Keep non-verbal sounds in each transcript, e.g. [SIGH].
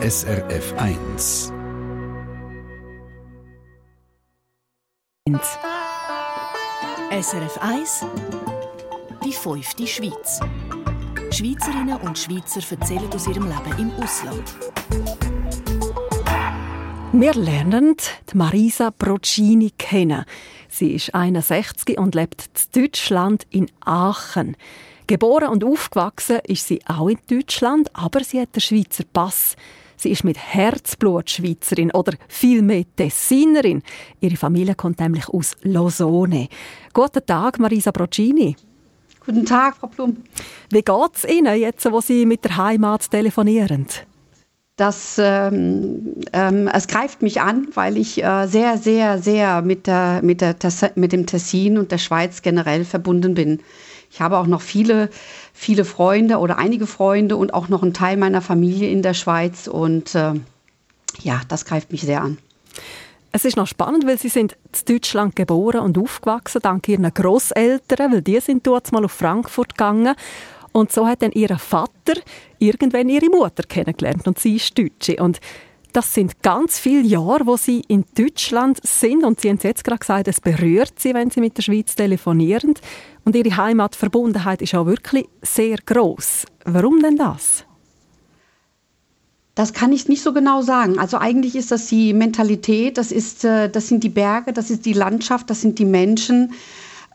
SRF 1. SRF 1 Die fünfte Schweiz. Schweizerinnen und Schweizer erzählen aus ihrem Leben im Ausland. Wir lernen die Marisa Procini kennen. Sie ist 61 und lebt in Deutschland in Aachen. Geboren und aufgewachsen ist sie auch in Deutschland, aber sie hat den Schweizer Pass. Sie ist mit Herzblut Schweizerin oder vielmehr Tessinerin. Ihre Familie kommt nämlich aus Losone. Guten Tag, Marisa Procini. Guten Tag, Frau Blum. Wie geht es Ihnen jetzt, wo Sie mit der Heimat telefonieren? Das, ähm, ähm, es greift mich an, weil ich äh, sehr, sehr, sehr mit, der, mit, der, mit dem Tessin und der Schweiz generell verbunden bin. Ich habe auch noch viele, viele Freunde oder einige Freunde und auch noch einen Teil meiner Familie in der Schweiz. Und äh, ja, das greift mich sehr an. Es ist noch spannend, weil Sie sind in Deutschland geboren und aufgewachsen, dank Ihren Großeltern, weil die sind dort mal auf Frankfurt gegangen. Und so hat dann ihr Vater irgendwann ihre Mutter kennengelernt und sie ist Deutsche. Und das sind ganz viele Jahre, wo sie in Deutschland sind und sie haben jetzt gerade gesagt, es berührt sie, wenn sie mit der Schweiz telefonieren. Und ihre Heimatverbundenheit ist auch wirklich sehr groß. Warum denn das? Das kann ich nicht so genau sagen. Also eigentlich ist das die Mentalität, das, ist, äh, das sind die Berge, das ist die Landschaft, das sind die Menschen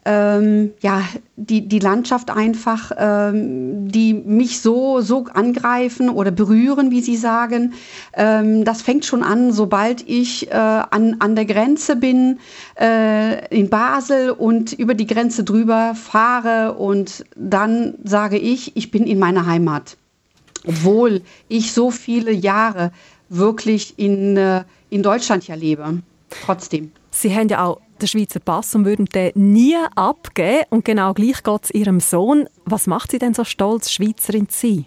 ähm, ja, die, die Landschaft einfach, ähm, die mich so, so angreifen oder berühren, wie Sie sagen. Ähm, das fängt schon an, sobald ich äh, an, an der Grenze bin, äh, in Basel und über die Grenze drüber fahre und dann sage ich, ich bin in meiner Heimat. Obwohl ich so viele Jahre wirklich in, äh, in Deutschland ja lebe. Trotzdem. Sie haben ja auch den Schweizer Pass und würden den nie abgeben. Und genau gleich geht es Ihrem Sohn. Was macht Sie denn so stolz, Schweizerin zu sein?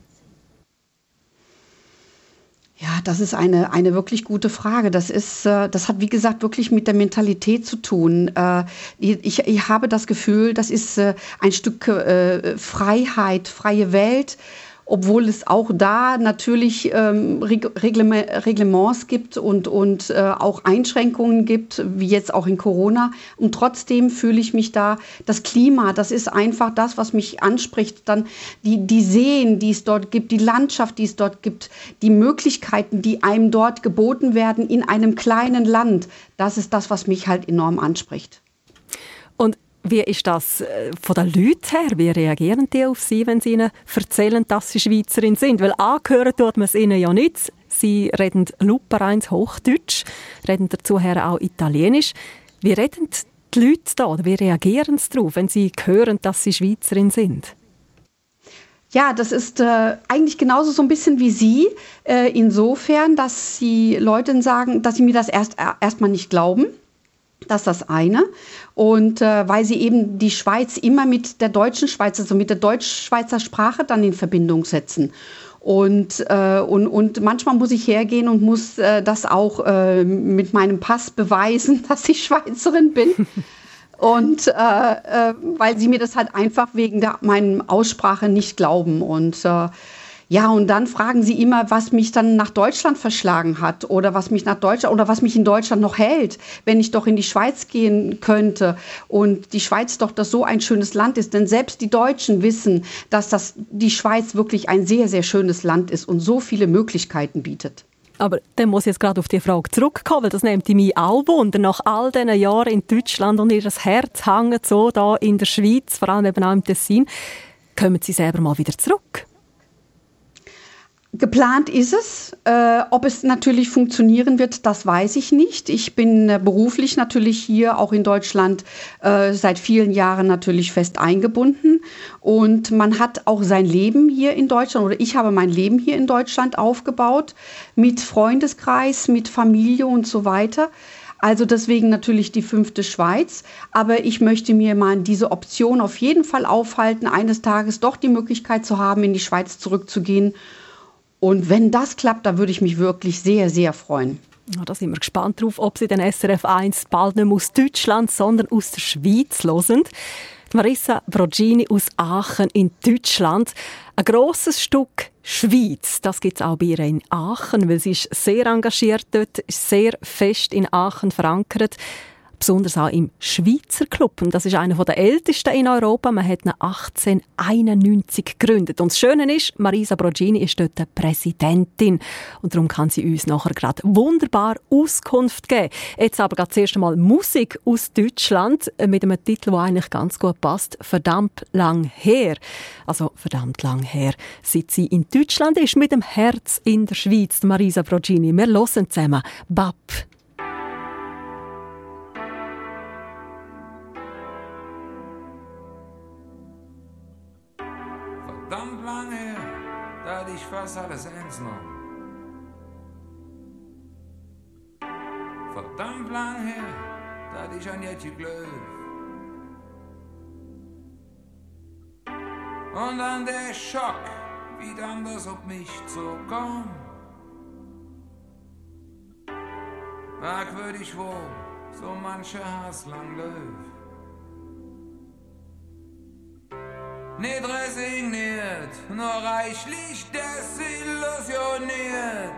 Ja, das ist eine, eine wirklich gute Frage. Das ist, äh, das hat, wie gesagt, wirklich mit der Mentalität zu tun. Äh, ich, ich habe das Gefühl, das ist äh, ein Stück Freiheit, freie Welt obwohl es auch da natürlich ähm, Reglements gibt und, und äh, auch Einschränkungen gibt, wie jetzt auch in Corona. Und trotzdem fühle ich mich da, das Klima, das ist einfach das, was mich anspricht. Dann die, die Seen, die es dort gibt, die Landschaft, die es dort gibt, die Möglichkeiten, die einem dort geboten werden in einem kleinen Land, das ist das, was mich halt enorm anspricht. Wie ist das äh, von den Leuten her? Wie reagieren die auf Sie, wenn Sie ihnen erzählen, dass Sie Schweizerin sind? Weil angehören tut man es ihnen ja nicht. Sie reden lupereins Hochdeutsch, reden dazu her auch Italienisch. Wie reden die Leute da oder wie reagieren sie darauf, wenn sie hören, dass Sie Schweizerin sind? Ja, das ist äh, eigentlich genauso so ein bisschen wie Sie, äh, insofern, dass Sie Leuten sagen, dass sie mir das erst äh, erstmal nicht glauben das ist das eine. Und äh, weil sie eben die Schweiz immer mit der deutschen Schweiz, also mit der deutsch-schweizer Sprache dann in Verbindung setzen. Und, äh, und, und manchmal muss ich hergehen und muss äh, das auch äh, mit meinem Pass beweisen, [LAUGHS] dass ich Schweizerin bin. und äh, äh, weil sie mir das halt einfach wegen der meinen Aussprache nicht glauben. Und ja, und dann fragen sie immer, was mich dann nach Deutschland verschlagen hat oder was mich nach Deutschland oder was mich in Deutschland noch hält, wenn ich doch in die Schweiz gehen könnte und die Schweiz doch das so ein schönes Land ist. Denn selbst die Deutschen wissen, dass das, die Schweiz wirklich ein sehr, sehr schönes Land ist und so viele Möglichkeiten bietet. Aber dann muss ich jetzt gerade auf die Frage zurückkommen, weil das nimmt mich auch wunder. Nach all diesen Jahren in Deutschland und ihr Herz hängt so da in der Schweiz, vor allem eben auch im Tessin, kommen Sie selber mal wieder zurück? Geplant ist es. Äh, ob es natürlich funktionieren wird, das weiß ich nicht. Ich bin äh, beruflich natürlich hier auch in Deutschland äh, seit vielen Jahren natürlich fest eingebunden. Und man hat auch sein Leben hier in Deutschland oder ich habe mein Leben hier in Deutschland aufgebaut mit Freundeskreis, mit Familie und so weiter. Also deswegen natürlich die fünfte Schweiz. Aber ich möchte mir mal diese Option auf jeden Fall aufhalten, eines Tages doch die Möglichkeit zu haben, in die Schweiz zurückzugehen und wenn das klappt, dann würde ich mich wirklich sehr, sehr freuen. Ja, da sind wir gespannt drauf, ob Sie den SRF 1 bald nicht aus Deutschland, sondern aus der Schweiz hören. Marissa Brogini aus Aachen in Deutschland. Ein grosses Stück Schweiz, das gibt es auch bei ihr in Aachen, weil sie ist sehr engagiert dort, ist sehr fest in Aachen verankert besonders auch im Schweizer Club. Und das ist einer der ältesten in Europa. Man hat ihn 1891 gegründet. Und das Schöne ist, Marisa Brogini ist dort Präsidentin. Und darum kann sie uns nachher gerade wunderbar Auskunft geben. Jetzt aber gerade zuerst einmal Musik aus Deutschland mit einem Titel, der eigentlich ganz gut passt. Verdammt lang her. Also verdammt lang her, seit sie in Deutschland ist, mit dem Herz in der Schweiz. Marisa Brogini. Wir hören zusammen Bab. Fast alles ernst noch. Verdammt lang her, da ich an Jetje Glöw. Und dann der Schock, wie dann das auf mich zukam. Merkwürdig wohl, so manche Hass lang läuft. Nicht resigniert, nur reichlich desillusioniert.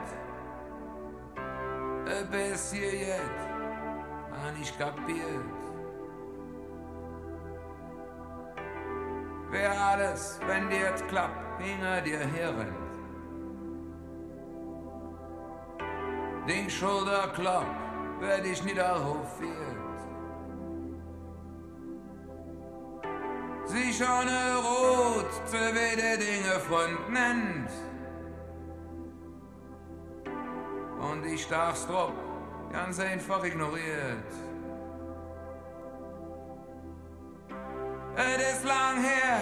Bis hier jetzt, man nicht kapiert. Wer alles, wenn dir jetzt klappt, hinter dir herrennt. Den Schulterklapp werd ich niederhofiert. Sich ohne Rot zu wede Dinge Front nennt. Und ich darf's drauf ganz einfach ignoriert. Es ist lang her,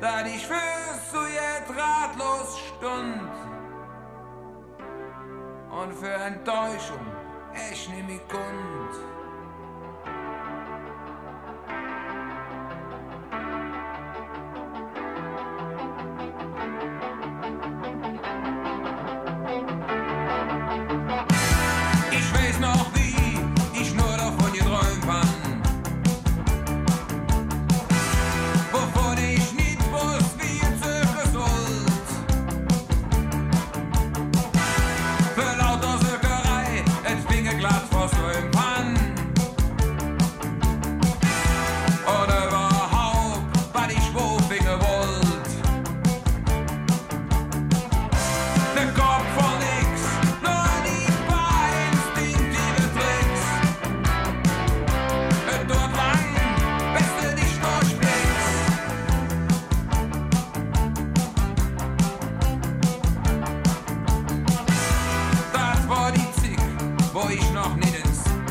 da ich fürs zu jetzt ratlos stund. Und für Enttäuschung echt nicht mehr kund.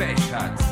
Pech.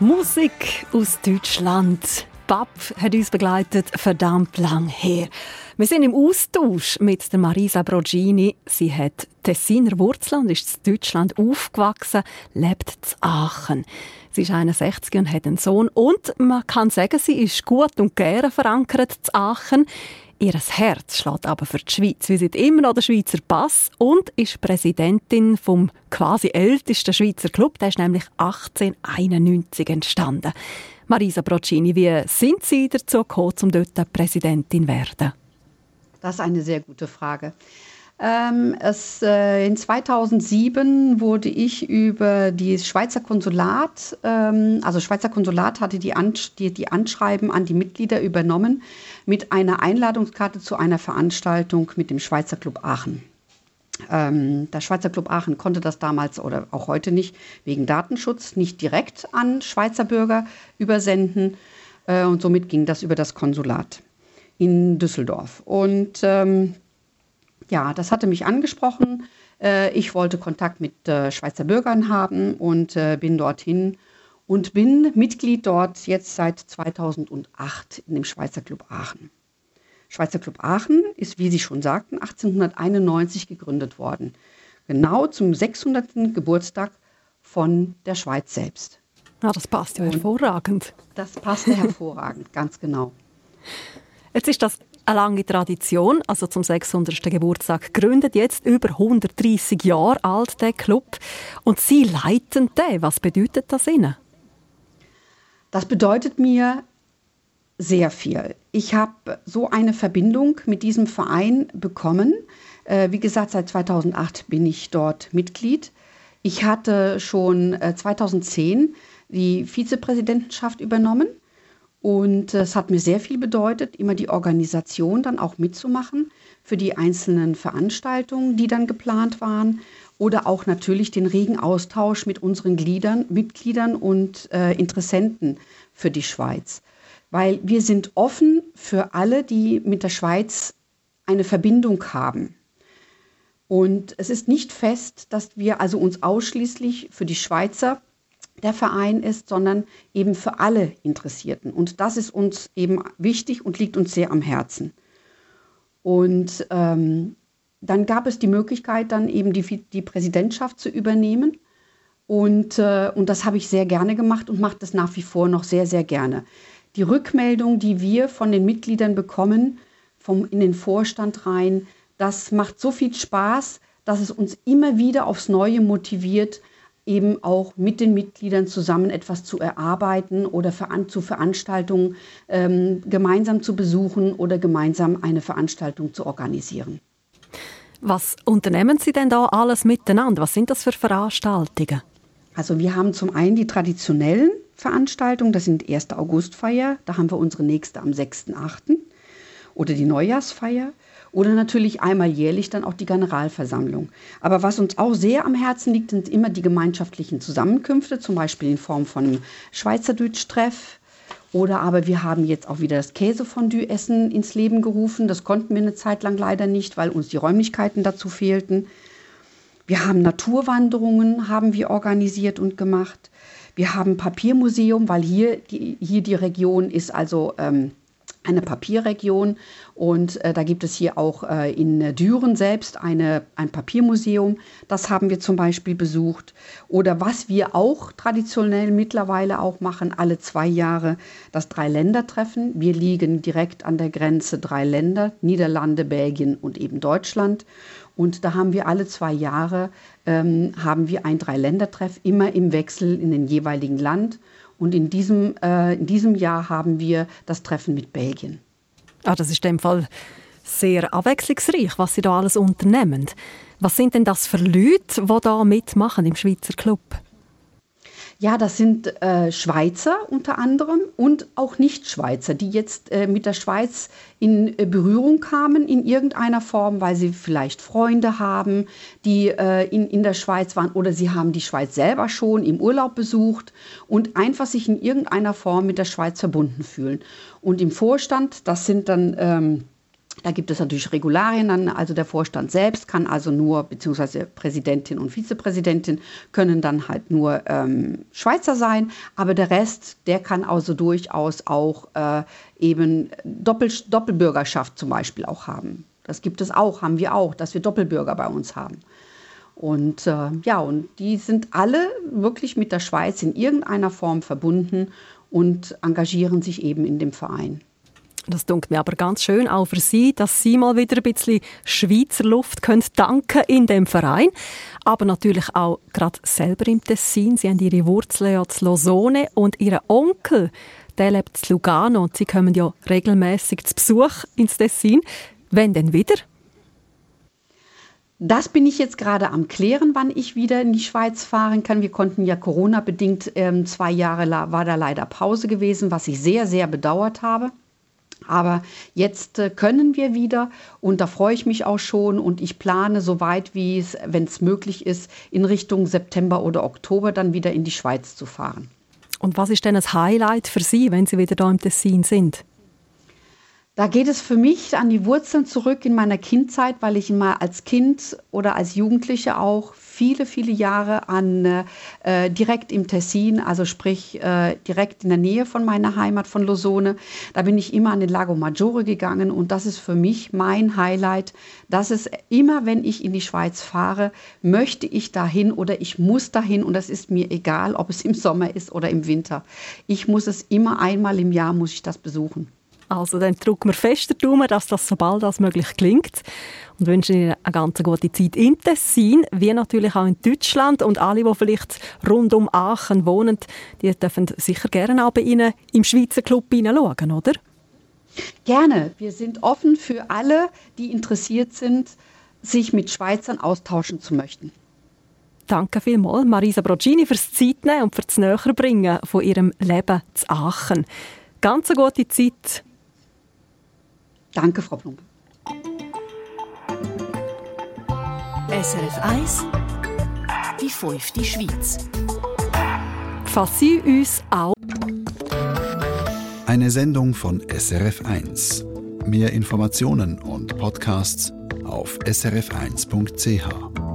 Musik aus Deutschland. Bab hat uns begleitet, verdammt lang her. Wir sind im Austausch mit der Marisa Brogini. Sie hat Tessiner Wurzeln und ist in Deutschland aufgewachsen, lebt in Aachen. Sie ist 61 und hat einen Sohn. Und man kann sagen, sie ist gut und gerne verankert in Aachen. Ihr Herz schlägt aber für die Schweiz. Sie sind immer noch der Schweizer Pass und ist Präsidentin vom quasi ältesten Schweizer Club. Der ist nämlich 1891 entstanden. Marisa Brocini, wie sind Sie dazu gekommen, um dort Präsidentin zu werden? Das ist eine sehr gute Frage. Ähm, es, äh, in 2007 wurde ich über das Schweizer Konsulat, ähm, also Schweizer Konsulat hatte die, Ansch die, die Anschreiben an die Mitglieder übernommen mit einer Einladungskarte zu einer Veranstaltung mit dem Schweizer Club Aachen. Ähm, der Schweizer Club Aachen konnte das damals oder auch heute nicht wegen Datenschutz nicht direkt an Schweizer Bürger übersenden äh, und somit ging das über das Konsulat in Düsseldorf. Und ähm, ja, das hatte mich angesprochen. Äh, ich wollte Kontakt mit äh, Schweizer Bürgern haben und äh, bin dorthin und bin Mitglied dort jetzt seit 2008 in dem Schweizer Club Aachen. Schweizer Club Aachen ist, wie Sie schon sagten, 1891 gegründet worden. Genau zum 600. Geburtstag von der Schweiz selbst. Ja, das passt ja hervorragend. Das passte hervorragend, ganz genau. Jetzt ist das eine lange Tradition, also zum 600. Geburtstag gegründet, jetzt über 130 Jahre alt, der Club. Und Sie leiten den. Was bedeutet das Ihnen? Das bedeutet mir sehr viel. Ich habe so eine Verbindung mit diesem Verein bekommen. Äh, wie gesagt, seit 2008 bin ich dort Mitglied. Ich hatte schon äh, 2010 die Vizepräsidentenschaft übernommen und es hat mir sehr viel bedeutet, immer die Organisation dann auch mitzumachen für die einzelnen Veranstaltungen, die dann geplant waren oder auch natürlich den regen Austausch mit unseren Gliedern, Mitgliedern und äh, Interessenten für die Schweiz. Weil wir sind offen für alle, die mit der Schweiz eine Verbindung haben. Und es ist nicht fest, dass wir also uns ausschließlich für die Schweizer der Verein ist, sondern eben für alle Interessierten. Und das ist uns eben wichtig und liegt uns sehr am Herzen. Und ähm, dann gab es die Möglichkeit, dann eben die, die Präsidentschaft zu übernehmen. Und, äh, und das habe ich sehr gerne gemacht und mache das nach wie vor noch sehr, sehr gerne. Die Rückmeldung, die wir von den Mitgliedern bekommen, vom, in den Vorstand rein, das macht so viel Spaß, dass es uns immer wieder aufs Neue motiviert, eben auch mit den Mitgliedern zusammen etwas zu erarbeiten oder veran zu Veranstaltungen ähm, gemeinsam zu besuchen oder gemeinsam eine Veranstaltung zu organisieren. Was unternehmen Sie denn da alles miteinander? Was sind das für Veranstaltungen? Also wir haben zum einen die traditionellen Veranstaltungen, das sind die 1. Augustfeier, da haben wir unsere nächste am 6.8. oder die Neujahrsfeier oder natürlich einmal jährlich dann auch die Generalversammlung. Aber was uns auch sehr am Herzen liegt, sind immer die gemeinschaftlichen Zusammenkünfte, zum Beispiel in Form von Schweizerdeutsch-Treff. Oder aber wir haben jetzt auch wieder das Käsefondue-Essen ins Leben gerufen. Das konnten wir eine Zeit lang leider nicht, weil uns die Räumlichkeiten dazu fehlten. Wir haben Naturwanderungen, haben wir organisiert und gemacht. Wir haben Papiermuseum, weil hier die, hier die Region ist also ähm, eine Papierregion und äh, da gibt es hier auch äh, in Düren selbst eine, ein Papiermuseum. Das haben wir zum Beispiel besucht. Oder was wir auch traditionell mittlerweile auch machen, alle zwei Jahre das Drei-Länder-Treffen. Wir liegen direkt an der Grenze drei Länder, Niederlande, Belgien und eben Deutschland. Und da haben wir alle zwei Jahre ähm, haben wir ein Dreiländertreff, immer im Wechsel in den jeweiligen Land. Und in diesem, äh, in diesem Jahr haben wir das Treffen mit Belgien. Ah, das ist in dem Fall sehr abwechslungsreich, was Sie da alles unternehmen. Was sind denn das für Leute, die da mitmachen im Schweizer Club? Ja, das sind äh, Schweizer unter anderem und auch Nicht-Schweizer, die jetzt äh, mit der Schweiz in äh, Berührung kamen in irgendeiner Form, weil sie vielleicht Freunde haben, die äh, in, in der Schweiz waren oder sie haben die Schweiz selber schon im Urlaub besucht und einfach sich in irgendeiner Form mit der Schweiz verbunden fühlen. Und im Vorstand, das sind dann... Ähm, da gibt es natürlich Regularien dann, also der Vorstand selbst kann also nur, beziehungsweise Präsidentin und Vizepräsidentin können dann halt nur ähm, Schweizer sein, aber der Rest, der kann also durchaus auch äh, eben Doppel, Doppelbürgerschaft zum Beispiel auch haben. Das gibt es auch, haben wir auch, dass wir Doppelbürger bei uns haben. Und äh, ja, und die sind alle wirklich mit der Schweiz in irgendeiner Form verbunden und engagieren sich eben in dem Verein. Das dunkelt mir aber ganz schön auch für Sie, dass Sie mal wieder ein bisschen Schweizer Luft können danken in dem Verein. Aber natürlich auch gerade selber im Tessin. Sie haben Ihre Wurzeln ja zu Losone und Ihr Onkel, der lebt zu Lugano und Sie kommen ja regelmäßig zu Besuch ins Tessin. Wenn denn wieder? Das bin ich jetzt gerade am Klären, wann ich wieder in die Schweiz fahren kann. Wir konnten ja Corona-bedingt ähm, zwei Jahre war da leider Pause gewesen, was ich sehr, sehr bedauert habe. Aber jetzt äh, können wir wieder und da freue ich mich auch schon und ich plane so weit wie es, wenn es möglich ist, in Richtung September oder Oktober dann wieder in die Schweiz zu fahren. Und was ist denn das Highlight für Sie, wenn Sie wieder da im Tessin sind? Da geht es für mich an die Wurzeln zurück in meiner Kindzeit, weil ich immer als Kind oder als Jugendliche auch viele, viele Jahre an äh, direkt im Tessin, also sprich äh, direkt in der Nähe von meiner Heimat von Losone. Da bin ich immer an den Lago Maggiore gegangen und das ist für mich mein Highlight. Das ist immer, wenn ich in die Schweiz fahre, möchte ich dahin oder ich muss dahin und das ist mir egal, ob es im Sommer ist oder im Winter. Ich muss es immer einmal im Jahr muss ich das besuchen. Also dann drücken wir fester Daumen, dass das so bald als möglich klingt und wünschen Ihnen eine ganz gute Zeit in Tessin, wie natürlich auch in Deutschland und alle, die vielleicht rund um Aachen wohnen, die dürfen sicher gerne auch bei Ihnen im Schweizer Club hineinschauen, oder? Gerne. Wir sind offen für alle, die interessiert sind, sich mit Schweizern austauschen zu möchten. Danke vielmals, Marisa Brogini, fürs Zeitnehmen und für das Näherbringen von Ihrem Leben zu Aachen. Ganz eine gute Zeit Danke, Frau Plump. SRF 1 Die fünfte Schweiz. Falls Sie uns auch Eine Sendung von SRF 1. Mehr Informationen und Podcasts auf srf1.ch.